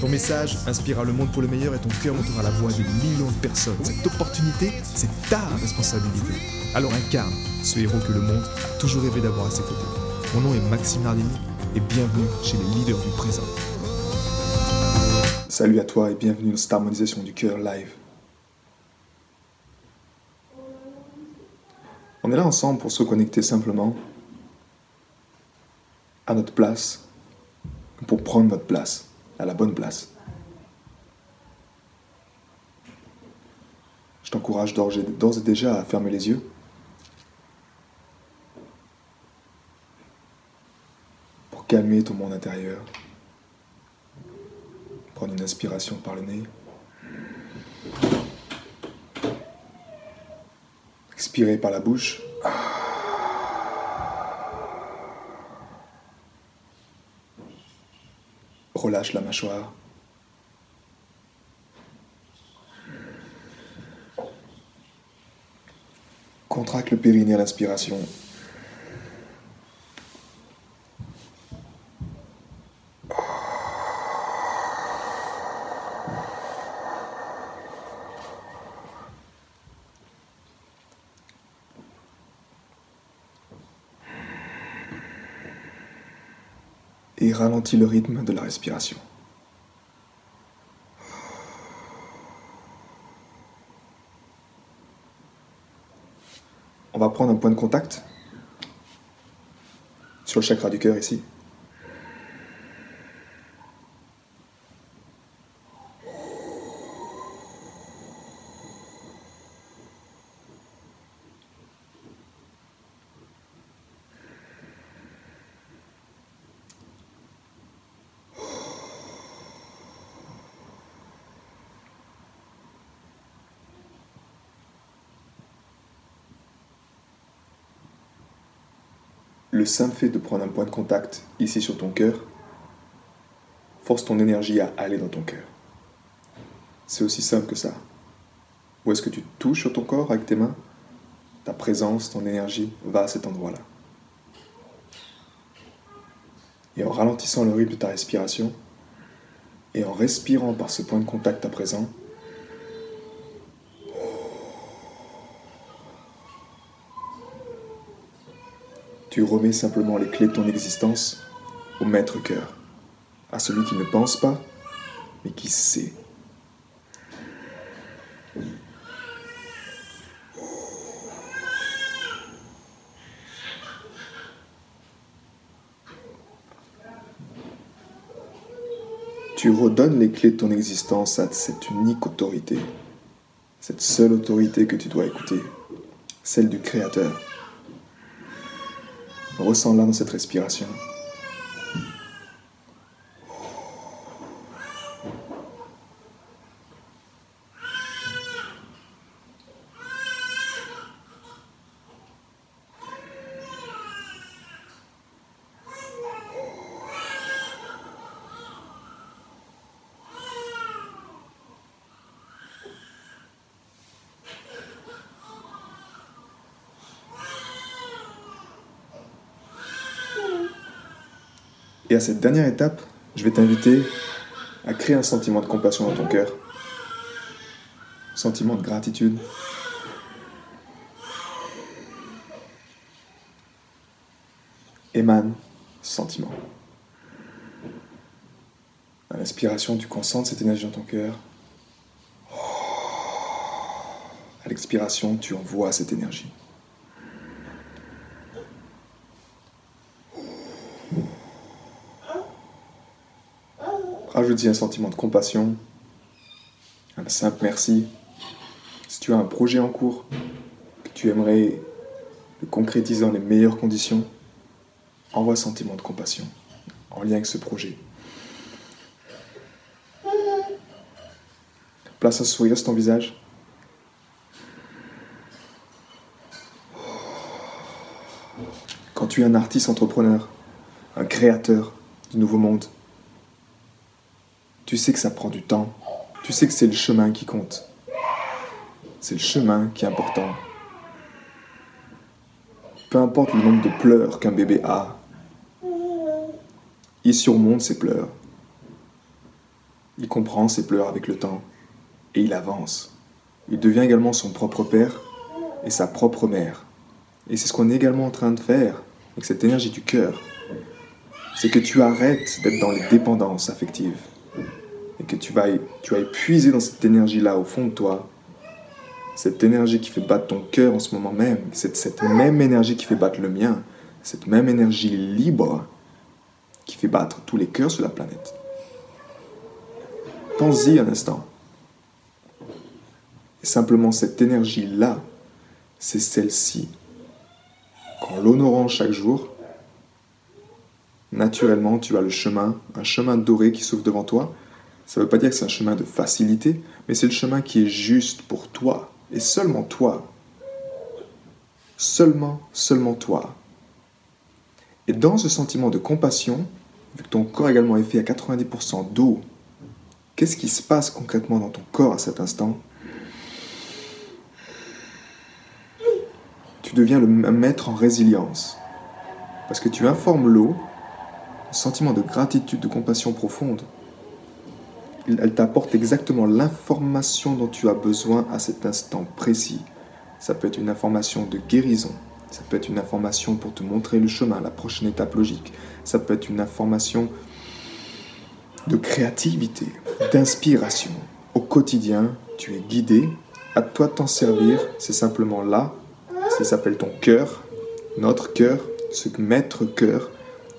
Ton message inspirera le monde pour le meilleur et ton cœur montera la voix de millions de personnes. Cette opportunité, c'est ta responsabilité. Alors incarne ce héros que le monde a toujours rêvé d'avoir à ses côtés. Mon nom est Maxime Nardini et bienvenue chez les leaders du présent. Salut à toi et bienvenue dans cette harmonisation du cœur live. On est là ensemble pour se connecter simplement à notre place, pour prendre notre place, à la bonne place. Je t'encourage d'ores et déjà à fermer les yeux. Pour calmer ton monde intérieur. Prendre une inspiration par le nez. Expirer par la bouche. Relâche la mâchoire. Contracte le périnée à l'inspiration. Et ralentis le rythme de la respiration. On va prendre un point de contact sur le chakra du cœur ici. Le simple fait de prendre un point de contact ici sur ton cœur force ton énergie à aller dans ton cœur. C'est aussi simple que ça. Où est-ce que tu touches sur ton corps avec tes mains? Ta présence, ton énergie va à cet endroit-là. Et en ralentissant le rythme de ta respiration, et en respirant par ce point de contact à présent, Tu remets simplement les clés de ton existence au maître cœur, à celui qui ne pense pas, mais qui sait. Tu redonnes les clés de ton existence à cette unique autorité, cette seule autorité que tu dois écouter, celle du Créateur. Ressens-la dans cette respiration. Et à cette dernière étape, je vais t'inviter à créer un sentiment de compassion dans ton cœur. Sentiment de gratitude. Émane sentiment. À l'inspiration, tu concentres cette énergie dans ton cœur. À l'expiration, tu envoies cette énergie. Rajoute-y un sentiment de compassion, un simple merci. Si tu as un projet en cours, que tu aimerais le concrétiser dans les meilleures conditions, envoie un sentiment de compassion en lien avec ce projet. Place un sourire sur ton visage. Quand tu es un artiste entrepreneur, un créateur du nouveau monde, tu sais que ça prend du temps. Tu sais que c'est le chemin qui compte. C'est le chemin qui est important. Peu importe le nombre de pleurs qu'un bébé a, il surmonte ses pleurs. Il comprend ses pleurs avec le temps et il avance. Il devient également son propre père et sa propre mère. Et c'est ce qu'on est également en train de faire avec cette énergie du cœur. C'est que tu arrêtes d'être dans les dépendances affectives que tu vas, tu vas puiser dans cette énergie-là au fond de toi cette énergie qui fait battre ton cœur en ce moment même, c'est cette même énergie qui fait battre le mien, cette même énergie libre qui fait battre tous les cœurs sur la planète. Pense-y un instant. Et simplement cette énergie-là, c'est celle-ci. Qu'en l'honorant chaque jour, naturellement, tu as le chemin, un chemin doré qui s'ouvre devant toi. Ça ne veut pas dire que c'est un chemin de facilité, mais c'est le chemin qui est juste pour toi, et seulement toi. Seulement, seulement toi. Et dans ce sentiment de compassion, vu que ton corps également est fait à 90% d'eau, qu'est-ce qui se passe concrètement dans ton corps à cet instant? Tu deviens le maître en résilience. Parce que tu informes l'eau, un sentiment de gratitude, de compassion profonde, elle t'apporte exactement l'information dont tu as besoin à cet instant précis. Ça peut être une information de guérison, ça peut être une information pour te montrer le chemin, la prochaine étape logique, ça peut être une information de créativité, d'inspiration. Au quotidien, tu es guidé, à toi de t'en servir, c'est simplement là, ça s'appelle ton cœur, notre cœur, ce maître cœur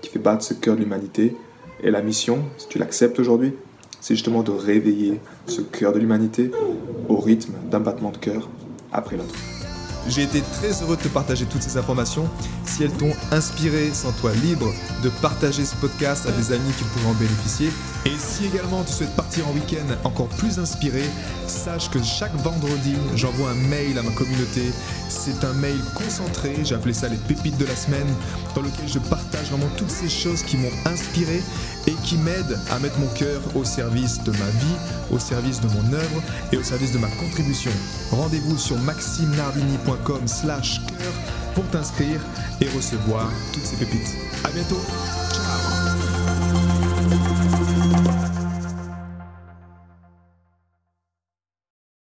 qui fait battre ce cœur de l'humanité. Et la mission, si tu l'acceptes aujourd'hui, c'est justement de réveiller ce cœur de l'humanité au rythme d'un battement de cœur après l'autre. J'ai été très heureux de te partager toutes ces informations. Si elles t'ont inspiré, sens-toi libre de partager ce podcast à des amis qui pourraient en bénéficier. Et si également tu souhaites partir en week-end encore plus inspiré, sache que chaque vendredi, j'envoie un mail à ma communauté. C'est un mail concentré, j'ai appelé ça les pépites de la semaine, dans lequel je partage vraiment toutes ces choses qui m'ont inspiré et qui m'aident à mettre mon cœur au service de ma vie, au service de mon œuvre et au service de ma contribution. Rendez-vous sur maximenardini.com slash cœur pour t'inscrire et recevoir toutes ces pépites. A bientôt. Ciao